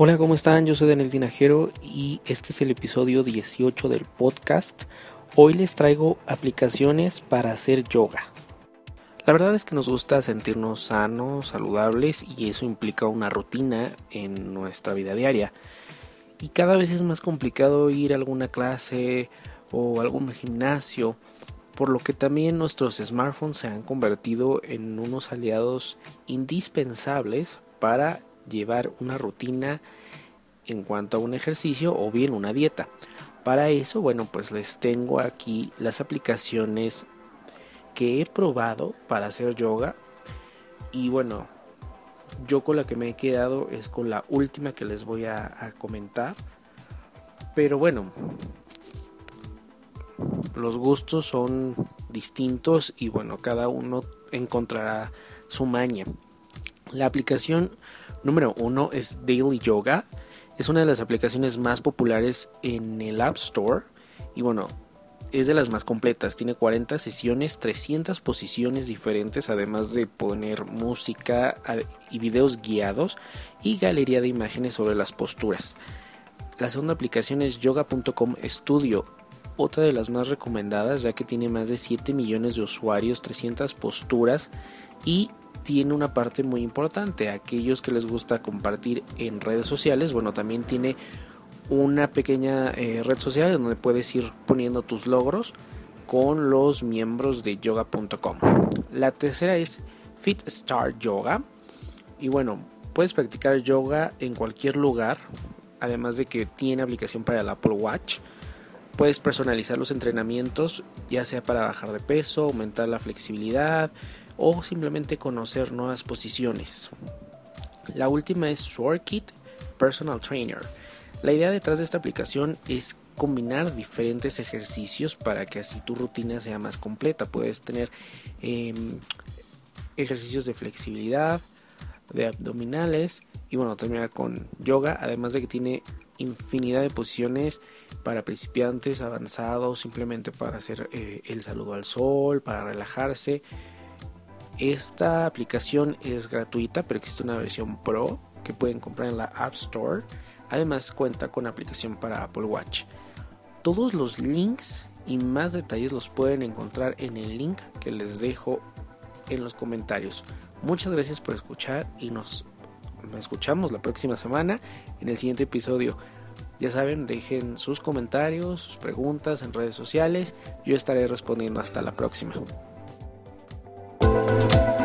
Hola, ¿cómo están? Yo soy Daniel Tinajero y este es el episodio 18 del podcast. Hoy les traigo aplicaciones para hacer yoga. La verdad es que nos gusta sentirnos sanos, saludables y eso implica una rutina en nuestra vida diaria. Y cada vez es más complicado ir a alguna clase o algún gimnasio, por lo que también nuestros smartphones se han convertido en unos aliados indispensables para llevar una rutina en cuanto a un ejercicio o bien una dieta. Para eso, bueno, pues les tengo aquí las aplicaciones que he probado para hacer yoga. Y bueno, yo con la que me he quedado es con la última que les voy a, comentar. Pero bueno, los gustos son distintos y bueno, cada uno encontrará su maña. La aplicación número uno es Daily Yoga. Es una de las aplicaciones más populares en el App Store. Y bueno, es de las más completas. Tiene 40 sesiones, 300 posiciones diferentes, además de poner música y videos guiados y galería de imágenes sobre las posturas. La segunda aplicación es yoga.com Studio, otra de las más recomendadas ya que tiene más de 7 millones de usuarios, 300 posturas y tiene una parte muy importante. Aquellos que les gusta compartir en redes sociales, bueno, también tiene una pequeña eh, red social donde puedes ir poniendo tus logros con los miembros de yoga.com. La tercera es Fit Star Yoga. Y bueno, puedes practicar yoga en cualquier lugar, además de que tiene aplicación para el Apple Watch. Puedes personalizar los entrenamientos, ya sea para bajar de peso, aumentar la flexibilidad, o simplemente conocer nuevas posiciones. La última es SwordKit Personal Trainer. La idea detrás de esta aplicación es combinar diferentes ejercicios para que así tu rutina sea más completa. Puedes tener em, ejercicios de flexibilidad, de abdominales y bueno, terminar con yoga, además de que tiene infinidad de posiciones para principiantes, avanzados, simplemente para hacer eh, el saludo al sol, para relajarse. Esta aplicación es gratuita, pero existe una versión Pro que pueden comprar en la App Store. Además cuenta con aplicación para Apple Watch. Todos los links y más detalles los pueden encontrar en el link que les dejo en los comentarios. Muchas gracias por escuchar y nos, escuchamos la próxima semana en el siguiente episodio. Ya saben, dejen sus comentarios, sus preguntas en redes sociales. Yo estaré respondiendo hasta la próxima. Thank you.